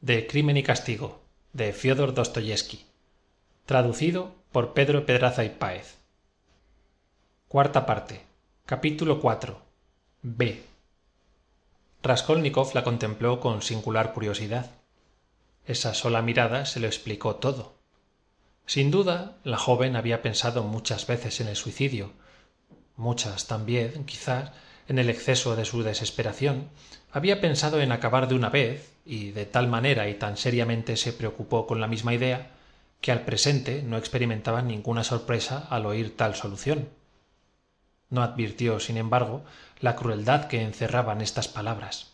de crimen y castigo by fiódor dostoyevsky traducido por pedro pedraza y páez. Raskolnikov la contempló con singular curiosidad. Esa sola mirada se lo explicó todo. Sin duda la joven había pensado muchas veces en el suicidio muchas también quizás en el exceso de su desesperación había pensado en acabar de una vez y de tal manera y tan seriamente se preocupó con la misma idea que al presente no experimentaba ninguna sorpresa al oír tal solución. No advirtió sin embargo la crueldad que encerraban estas palabras.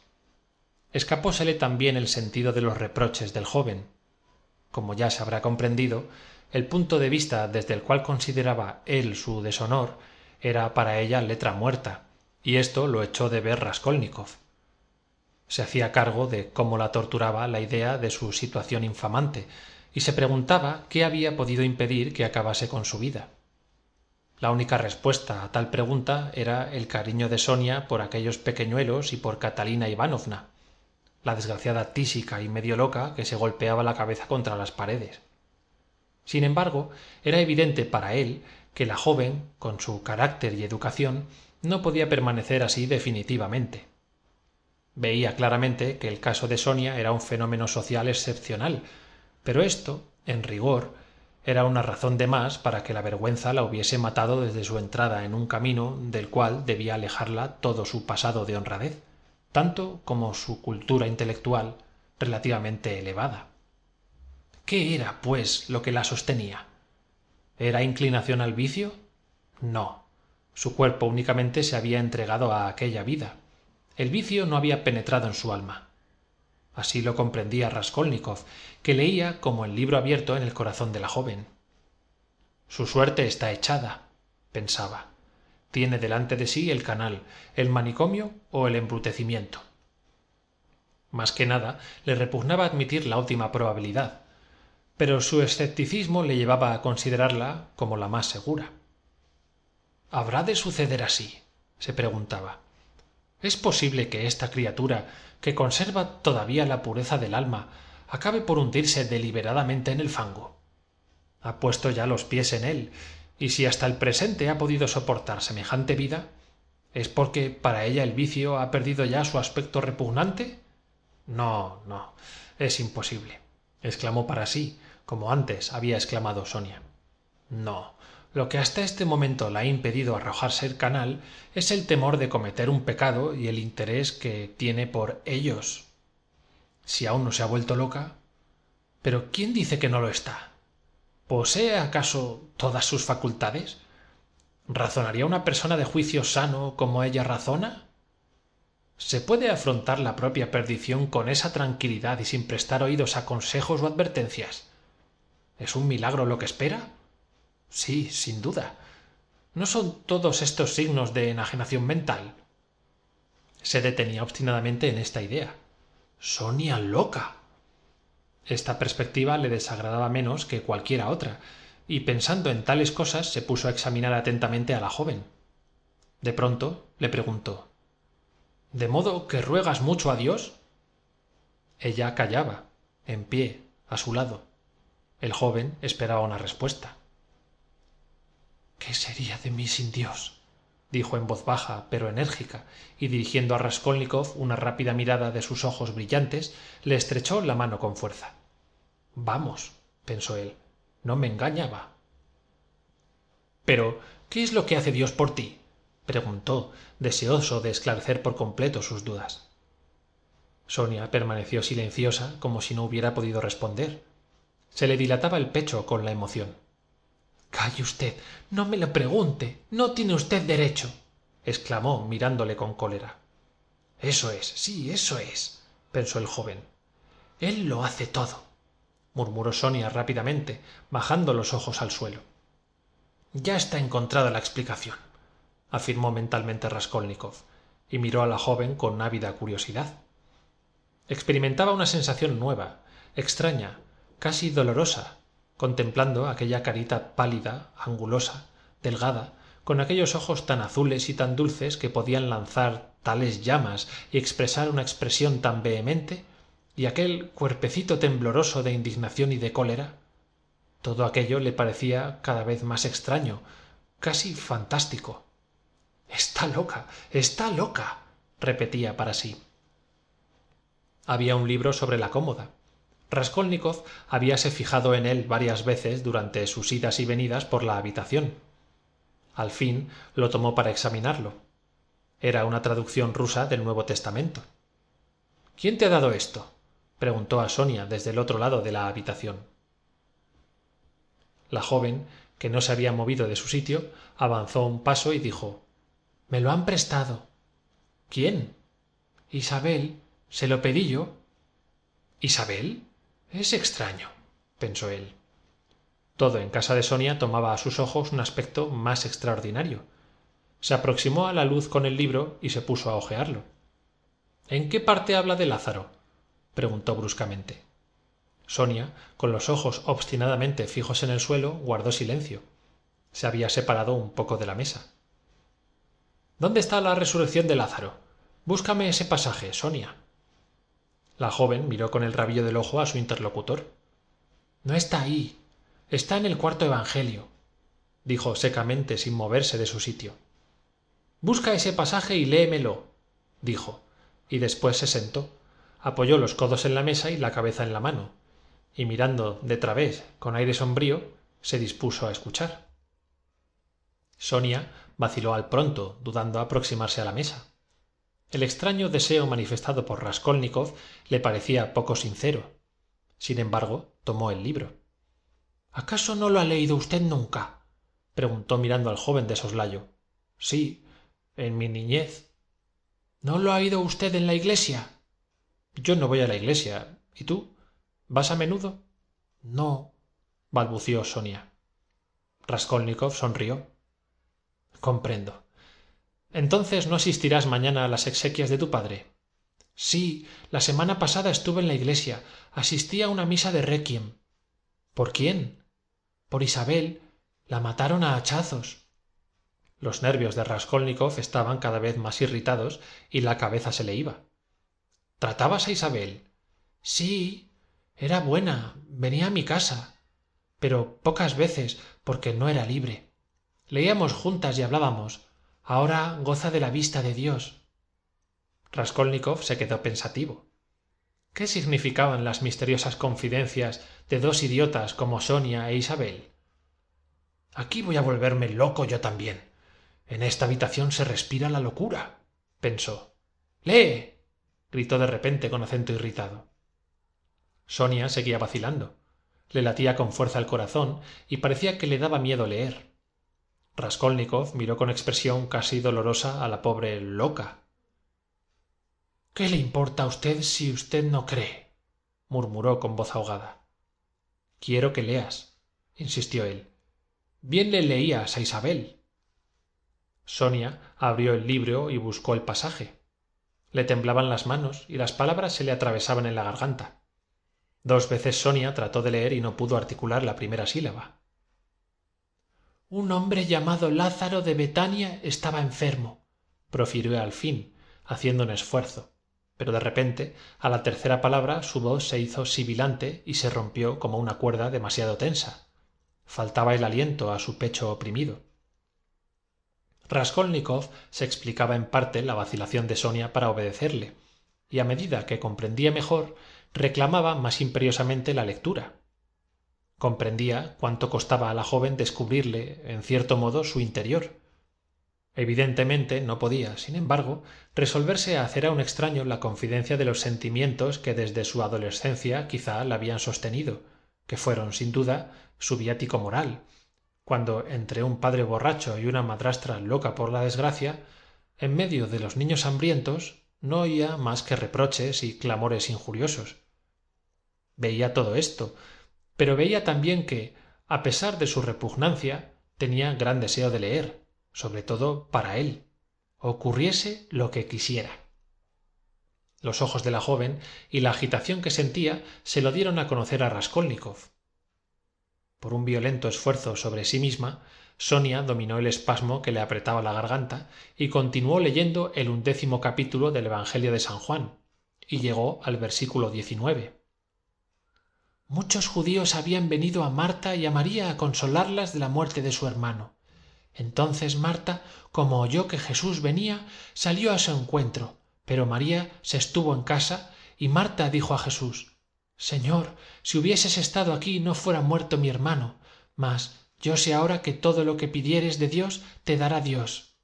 Escapósele también el sentido de los reproches del joven. Como ya se habrá comprendido el punto de vista desde el cual consideraba él su deshonor era para ella letra muerta y esto lo echó de ver se hacía cargo de cómo la torturaba la idea de su situación infamante y se preguntaba qué había podido impedir que acabase con su vida. La única respuesta a tal pregunta era el cariño de sonia por aquellos pequeñuelos y por catalina ivanovna la desgraciada tísica y medio loca que se golpeaba la cabeza contra las paredes. Sin embargo era evidente para él que la joven con su carácter y educación no podía permanecer así definitivamente veía claramente que el caso de sonia era un fenómeno social excepcional pero esto en rigor era una razón de más para que la vergüenza la hubiese matado desde su entrada en un camino del cual debía alejarla todo su pasado de honradez tanto como su cultura intelectual relativamente elevada. Qué era pues lo que la sostenía era inclinación al vicio no. Su cuerpo únicamente se había entregado a aquella vida el vicio no había penetrado en su alma. Así lo comprendía raskolnikov que leía como el libro abierto en el corazón de la joven. Su suerte está echada pensaba. Tiene delante de sí el canal el manicomio o el embrutecimiento. Más que nada le repugnaba admitir la última probabilidad pero su escepticismo le llevaba a considerarla como la más segura. Habrá de suceder así se preguntaba es posible que esta criatura que conserva todavía la pureza del alma acabe por hundirse deliberadamente en el fango ha puesto ya los pies en él y si hasta el presente ha podido soportar semejante vida es porque para ella el vicio ha perdido ya su aspecto repugnante no no es imposible exclamó para sí como antes había exclamado sonia. No lo que hasta este momento la ha impedido arrojarse el canal es el temor de cometer un pecado y el interés que tiene por ellos. Si aún no se ha vuelto loca pero quién dice que no lo está posee acaso todas sus facultades razonaría una persona de juicio sano como ella razona se puede afrontar la propia perdición con esa tranquilidad y sin prestar oídos a consejos o advertencias es un milagro lo que espera sí sin duda. No son todos estos signos de enajenación mental se detenía obstinadamente en esta idea. Sonia loca. Esta perspectiva le desagradaba menos que cualquiera otra y pensando en tales cosas se puso a examinar atentamente a la joven. De pronto le preguntó de modo que ruegas mucho a dios ella callaba en pie a su lado. El joven esperaba una respuesta qué sería de mí sin dios dijo en voz baja pero enérgica y dirigiendo a raskolnikov una rápida mirada de sus ojos brillantes le estrechó la mano con fuerza. Vamos pensó él no me engañaba. Pero qué es lo que hace dios por ti preguntó deseoso de esclarecer por completo sus dudas. Sonia permaneció silenciosa como si no hubiera podido responder. Se le dilataba el pecho con la emoción calle usted no me lo pregunte no tiene usted derecho. Exclamó mirándole con cólera. Eso es sí eso es pensó el joven. Él lo hace todo murmuró sonia rápidamente bajando los ojos al suelo. Ya está encontrada la explicación afirmó mentalmente raskolnikov y miró a la joven con ávida curiosidad. Experimentaba una sensación nueva extraña casi dolorosa contemplando aquella carita pálida angulosa delgada con aquellos ojos tan azules y tan dulces que podían lanzar tales llamas y expresar una expresión tan vehemente y aquel cuerpecito tembloroso de indignación y de cólera todo aquello le parecía cada vez más extraño casi fantástico. Está loca está loca repetía para sí. Había un libro sobre la cómoda raskolnikov habíase fijado en él varias veces durante sus idas y venidas por la habitación. Al fin lo tomó para examinarlo. Era una traducción rusa del nuevo testamento. Quién te ha dado esto preguntó a sonia desde el otro lado de la habitación. La joven que no se había movido de su sitio avanzó un paso y dijo me lo han prestado quién isabel se lo pedí yo isabel es extraño pensó él. Todo en casa de sonia tomaba a sus ojos un aspecto más extraordinario. Se aproximó a la luz con el libro y se puso a hojearlo en qué parte habla de lázaro preguntó bruscamente. Sonia con los ojos obstinadamente fijos en el suelo guardó silencio. Se había separado un poco de la mesa. Dónde está la resurrección de lázaro búscame ese pasaje sonia la joven miró con el rabillo del ojo a su interlocutor. No está ahí. Está en el cuarto evangelio dijo secamente sin moverse de su sitio. Busca ese pasaje y léemelo dijo y después se sentó apoyó los codos en la mesa y la cabeza en la mano y mirando de través con aire sombrío se dispuso a escuchar. Sonia vaciló al pronto dudando aproximarse a la mesa el extraño deseo manifestado por raskolnikov le parecía poco sincero. Sin embargo tomó el libro. Acaso no lo ha leído usted nunca preguntó mirando al joven de soslayo. Sí en mi niñez. No lo ha oído usted en la iglesia yo no voy a la iglesia. Y tú vas a menudo no balbució sonia. Raskolnikov sonrió. Comprendo entonces no asistirás mañana a las exequias de tu padre. Sí la semana pasada estuve en la iglesia. Asistí a una misa de requiem. Por quién por isabel. La mataron a hachazos. Los nervios de raskolnikov estaban cada vez más irritados y la cabeza se le iba. Tratabas a isabel sí era buena venía a mi casa pero pocas veces porque no era libre. Leíamos juntas y hablábamos ahora goza de la vista de dios. Raskolnikov se quedó pensativo. Qué significaban las misteriosas confidencias de dos idiotas como sonia e isabel aquí voy a volverme loco yo también. En esta habitación se respira la locura pensó. Lee gritó de repente con acento irritado. Sonia seguía vacilando. Le latía con fuerza el corazón y parecía que le daba miedo leer raskolnikov miró con expresión casi dolorosa a la pobre loca. Qué le importa a usted si usted no cree murmuró con voz ahogada. Quiero que leas insistió él. Bien le leías a isabel. Sonia abrió el libro y buscó el pasaje. Le temblaban las manos y las palabras se le atravesaban en la garganta. Dos veces sonia trató de leer y no pudo articular la primera sílaba un hombre llamado lázaro de betania estaba enfermo profirió al fin haciendo un esfuerzo. Pero de repente a la tercera palabra su voz se hizo sibilante y se rompió como una cuerda demasiado tensa. Faltaba el aliento a su pecho oprimido. Raskolnikov se explicaba en parte la vacilación de sonia para obedecerle y a medida que comprendía mejor reclamaba más imperiosamente la lectura comprendía cuánto costaba a la joven descubrirle en cierto modo su interior. Evidentemente no podía sin embargo resolverse a hacer a un extraño la confidencia de los sentimientos que desde su adolescencia quizá la habían sostenido que fueron sin duda su viático moral. Cuando entre un padre borracho y una madrastra loca por la desgracia en medio de los niños hambrientos no oía más que reproches y clamores injuriosos. Veía todo esto pero veía también que a pesar de su repugnancia tenía gran deseo de leer sobre todo para él ocurriese lo que quisiera. Los ojos de la joven y la agitación que sentía se lo dieron a conocer a raskolnikov. Por un violento esfuerzo sobre sí misma sonia dominó el espasmo que le apretaba la garganta y continuó leyendo el undécimo capítulo del evangelio de san juan y llegó al versículo muchos judíos habían venido á marta y á maría á consolarlas de la muerte de su hermano. Entonces marta como oyó que jesús venía salió á su encuentro pero maría se estuvo en casa y marta dijo á jesús señor si hubieses estado aquí no fuera muerto mi hermano mas yo sé ahora que todo lo que pidieres de dios te dará dios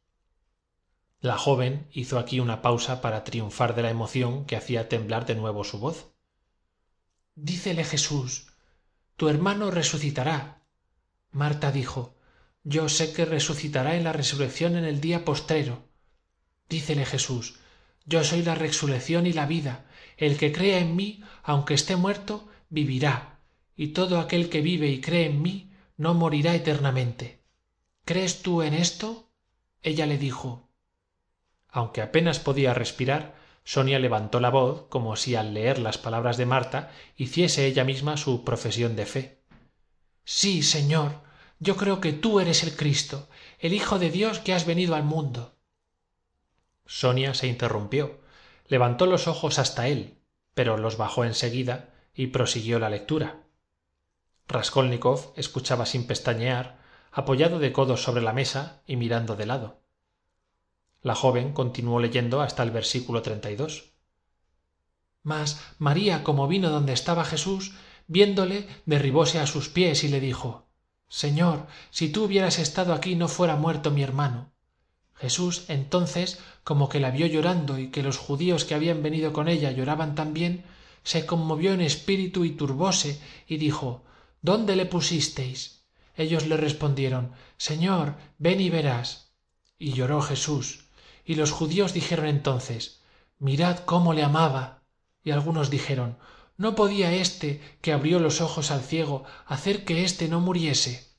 la joven hizo aquí una pausa para triunfar de la emoción que hacía temblar de nuevo su voz dícele jesús tu hermano resucitará. Marta dijo yo sé que resucitará en la resurrección en el día postrero. Dícele jesús yo soy la resurrección y la vida. El que crea en mí aunque esté muerto vivirá. Y todo aquel que vive y cree en mí no morirá eternamente. Crees tú en esto ella le dijo aunque apenas podía respirar sonia levantó la voz como si al leer las palabras de marta hiciese ella misma su profesión de fe. Sí señor yo creo que tú eres el cristo el hijo de dios que has venido al mundo. Sonia se interrumpió levantó los ojos hasta él pero los bajó en seguida y prosiguió la lectura. Raskolnikov escuchaba sin pestañear apoyado de codos sobre la mesa y mirando de lado la joven continuó leyendo hasta el versículo mas maría como vino donde estaba jesús viéndole derribóse a sus pies y le dijo señor si tú hubieras estado aquí no fuera muerto mi hermano jesús entonces como que la vio llorando y que los judíos que habían venido con ella lloraban también se conmovió en espíritu y turbóse y dijo dónde le pusisteis ellos le respondieron señor ven y verás y lloró jesús y los judíos dijeron entonces mirad cómo le amaba y algunos dijeron no podía éste que abrió los ojos al ciego hacer que éste no muriese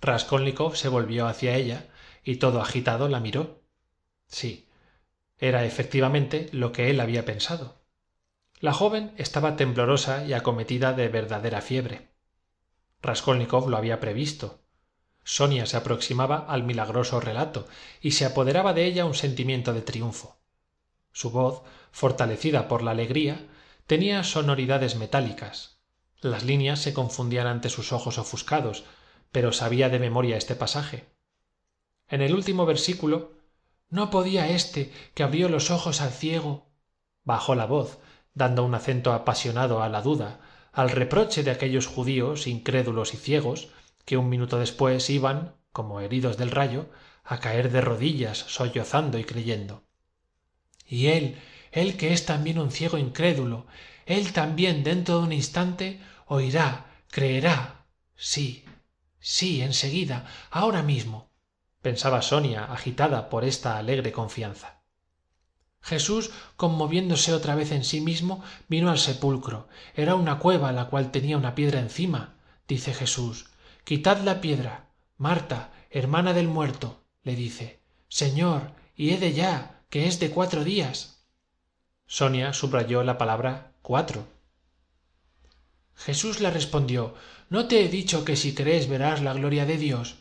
raskolnikov se volvió hacia ella y todo agitado la miró. Sí era efectivamente lo que él había pensado. La joven estaba temblorosa y acometida de verdadera fiebre. Raskolnikov lo había previsto sonia se aproximaba al milagroso relato y se apoderaba de ella un sentimiento de triunfo. Su voz fortalecida por la alegría tenía sonoridades metálicas. Las líneas se confundían ante sus ojos ofuscados pero sabía de memoria este pasaje. En el último versículo no podía éste que abrió los ojos al ciego bajó la voz dando un acento apasionado a la duda al reproche de aquellos judíos incrédulos y ciegos que un minuto después iban como heridos del rayo a caer de rodillas sollozando y creyendo. Y él él que es también un ciego incrédulo él también dentro de un instante oirá creerá sí sí en seguida ahora mismo pensaba sonia agitada por esta alegre confianza. Jesús conmoviéndose otra vez en sí mismo vino al sepulcro. Era una cueva la cual tenía una piedra encima dice jesús quitad la piedra. Marta hermana del muerto le dice señor y he de ya que es de cuatro días. Sonia subrayó la palabra cuatro. Jesús le respondió no te he dicho que si crees verás la gloria de dios.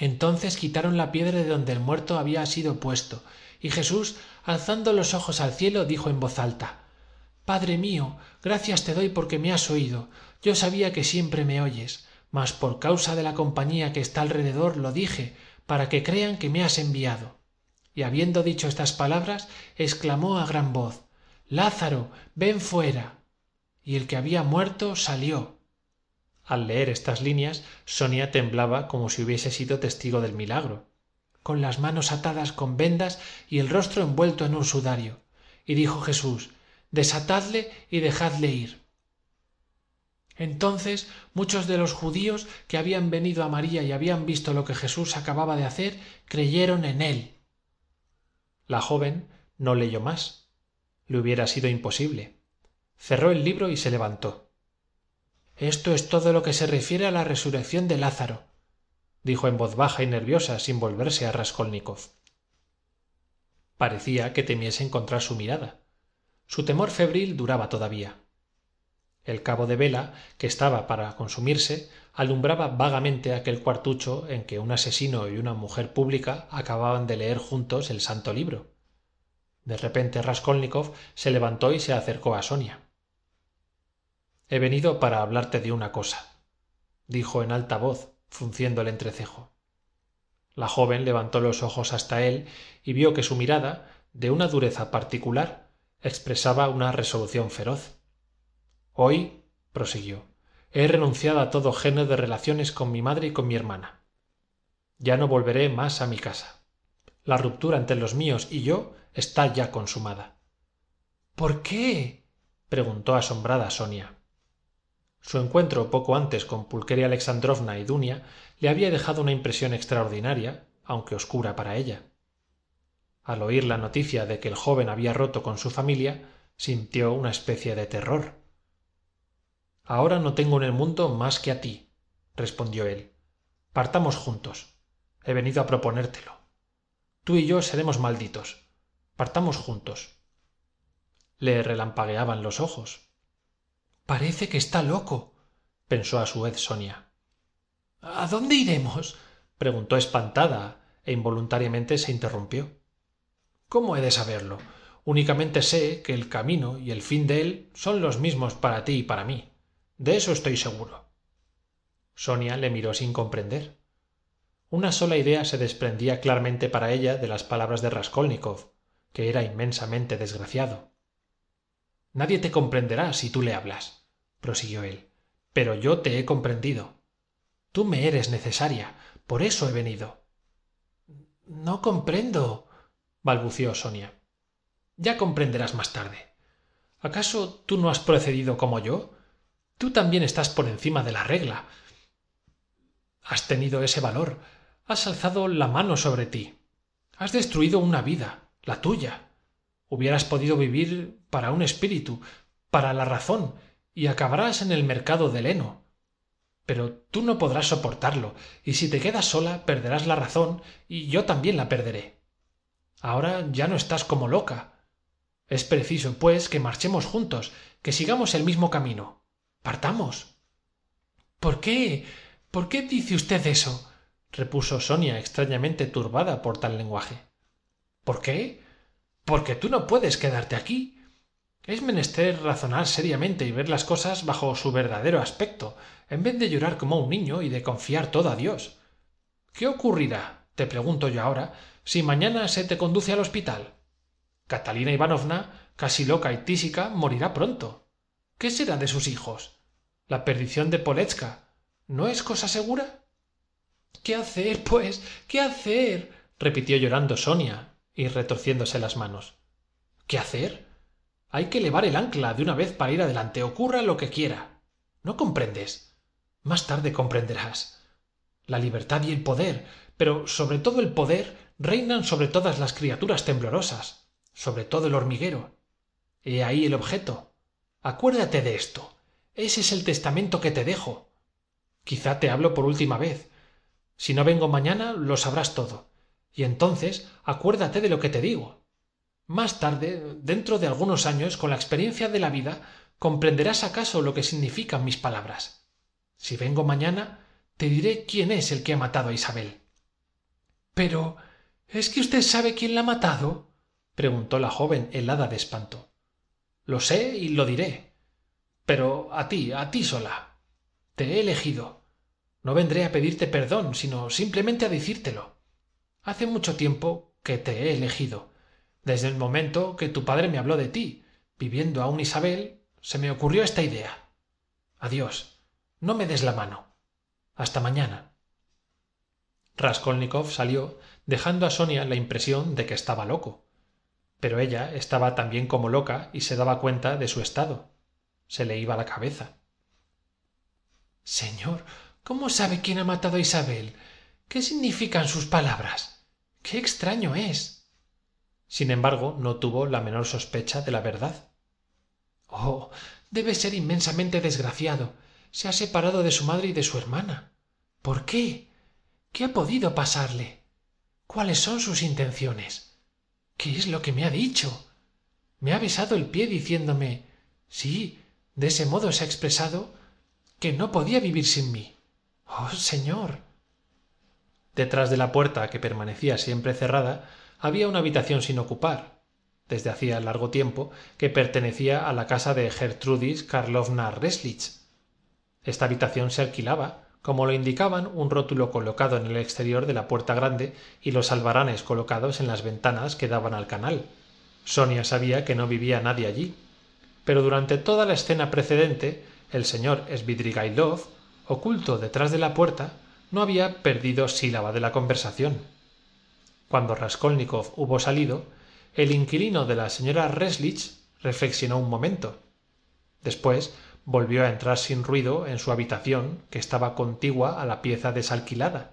Entonces quitaron la piedra de donde el muerto había sido puesto. Y jesús alzando los ojos al cielo dijo en voz alta padre mío gracias te doy porque me has oído. Yo sabía que siempre me oyes mas por causa de la compañía que está alrededor lo dije para que crean que me has enviado. Y habiendo dicho estas palabras exclamó a gran voz lázaro ven fuera y el que había muerto salió. Al leer estas líneas sonia temblaba como si hubiese sido testigo del milagro con las manos atadas con vendas y el rostro envuelto en un sudario. Y dijo jesús desatadle y dejadle ir entonces muchos de los judíos que habían venido a maría y habían visto lo que jesús acababa de hacer creyeron en él. La joven no leyó más. Le hubiera sido imposible. Cerró el libro y se levantó. Esto es todo lo que se refiere a la resurrección de lázaro dijo en voz baja y nerviosa sin volverse a raskolnikov. Parecía que temiese encontrar su mirada. Su temor febril duraba todavía el cabo de vela que estaba para consumirse alumbraba vagamente aquel cuartucho en que un asesino y una mujer pública acababan de leer juntos el santo libro. De repente raskolnikov se levantó y se acercó a sonia. He venido para hablarte de una cosa dijo en alta voz frunciendo el entrecejo. La joven levantó los ojos hasta él y vio que su mirada de una dureza particular expresaba una resolución feroz hoy prosiguió he renunciado a todo género de relaciones con mi madre y con mi hermana. Ya no volveré más a mi casa. La ruptura entre los míos y yo está ya consumada. Por qué preguntó asombrada sonia. Su encuentro poco antes con pulqueria alexandrovna y dunia le había dejado una impresión extraordinaria aunque oscura para ella. Al oír la noticia de que el joven había roto con su familia sintió una especie de terror ahora no tengo en el mundo más que a ti respondió él. Partamos juntos. He venido a proponértelo. Tú y yo seremos malditos. Partamos juntos. Le relampagueaban los ojos. Parece que está loco pensó a su vez sonia. A dónde iremos preguntó espantada e involuntariamente se interrumpió. Cómo he de saberlo únicamente sé que el camino y el fin de él son los mismos para ti y para mí de eso estoy seguro. Sonia le miró sin comprender. Una sola idea se desprendía claramente para ella de las palabras de raskolnikov que era inmensamente desgraciado. Nadie te comprenderá si tú le hablas prosiguió él pero yo te he comprendido. Tú me eres necesaria por eso he venido no comprendo balbució sonia. Ya comprenderás más tarde. Acaso tú no has procedido como yo tú también estás por encima de la regla. Has tenido ese valor. Has alzado la mano sobre ti. Has destruido una vida la tuya. Hubieras podido vivir para un espíritu para la razón y acabarás en el mercado del heno. Pero tú no podrás soportarlo y si te quedas sola perderás la razón y yo también la perderé. Ahora ya no estás como loca. Es preciso pues que marchemos juntos que sigamos el mismo camino partamos. Por qué por qué dice usted eso repuso sonia extrañamente turbada por tal lenguaje. Por qué porque tú no puedes quedarte aquí. Es menester razonar seriamente y ver las cosas bajo su verdadero aspecto en vez de llorar como un niño y de confiar todo a dios. Qué ocurrirá te pregunto yo ahora si mañana se te conduce al hospital. Catalina ivanovna casi loca y tísica morirá pronto qué será de sus hijos la perdición de poletska no es cosa segura qué hacer pues qué hacer repitió llorando sonia y retorciéndose las manos. Qué hacer hay que levar el ancla de una vez para ir adelante. Ocurra lo que quiera. No comprendes más tarde comprenderás. La libertad y el poder pero sobre todo el poder reinan sobre todas las criaturas temblorosas sobre todo el hormiguero. He ahí el objeto acuérdate de esto. Ese es el testamento que te dejo. Quizá te hablo por última vez. Si no vengo mañana lo sabrás todo. Y entonces acuérdate de lo que te digo. Más tarde dentro de algunos años con la experiencia de la vida comprenderás acaso lo que significan mis palabras. Si vengo mañana te diré quién es el que ha matado a isabel. Pero es que usted sabe quién la ha matado preguntó la joven helada de espanto lo sé y lo diré. Pero a ti a ti sola. Te he elegido. No vendré a pedirte perdón sino simplemente a decírtelo. Hace mucho tiempo que te he elegido. Desde el momento que tu padre me habló de ti viviendo aún isabel se me ocurrió esta idea. Adiós. No me des la mano. Hasta mañana. Raskolnikov salió dejando a sonia la impresión de que estaba loco pero ella estaba también como loca y se daba cuenta de su estado. Se le iba la cabeza. Señor cómo sabe quién ha matado a isabel qué significan sus palabras qué extraño es sin embargo no tuvo la menor sospecha de la verdad. Oh debe ser inmensamente desgraciado. Se ha separado de su madre y de su hermana. Por qué qué ha podido pasarle cuáles son sus intenciones qué es lo que me ha dicho me ha besado el pie diciéndome sí de ese modo se ha expresado que no podía vivir sin mí oh señor detrás de la puerta que permanecía siempre cerrada había una habitación sin ocupar desde hacía largo tiempo que pertenecía a la casa de gertrudis karlovna reslich. Esta habitación se alquilaba como lo indicaban un rótulo colocado en el exterior de la puerta grande y los albaranes colocados en las ventanas que daban al canal. Sonia sabía que no vivía nadie allí. Pero durante toda la escena precedente el señor svidrigailov oculto detrás de la puerta no había perdido sílaba de la conversación. Cuando raskolnikov hubo salido el inquilino de la señora reslich reflexionó un momento. Después volvió a entrar sin ruido en su habitación que estaba contigua a la pieza desalquilada.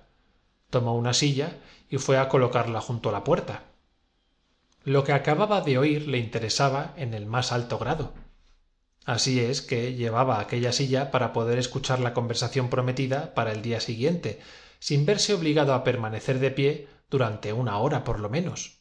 Tomó una silla y fue a colocarla junto a la puerta. Lo que acababa de oír le interesaba en el más alto grado. Así es que llevaba aquella silla para poder escuchar la conversación prometida para el día siguiente sin verse obligado a permanecer de pie durante una hora por lo menos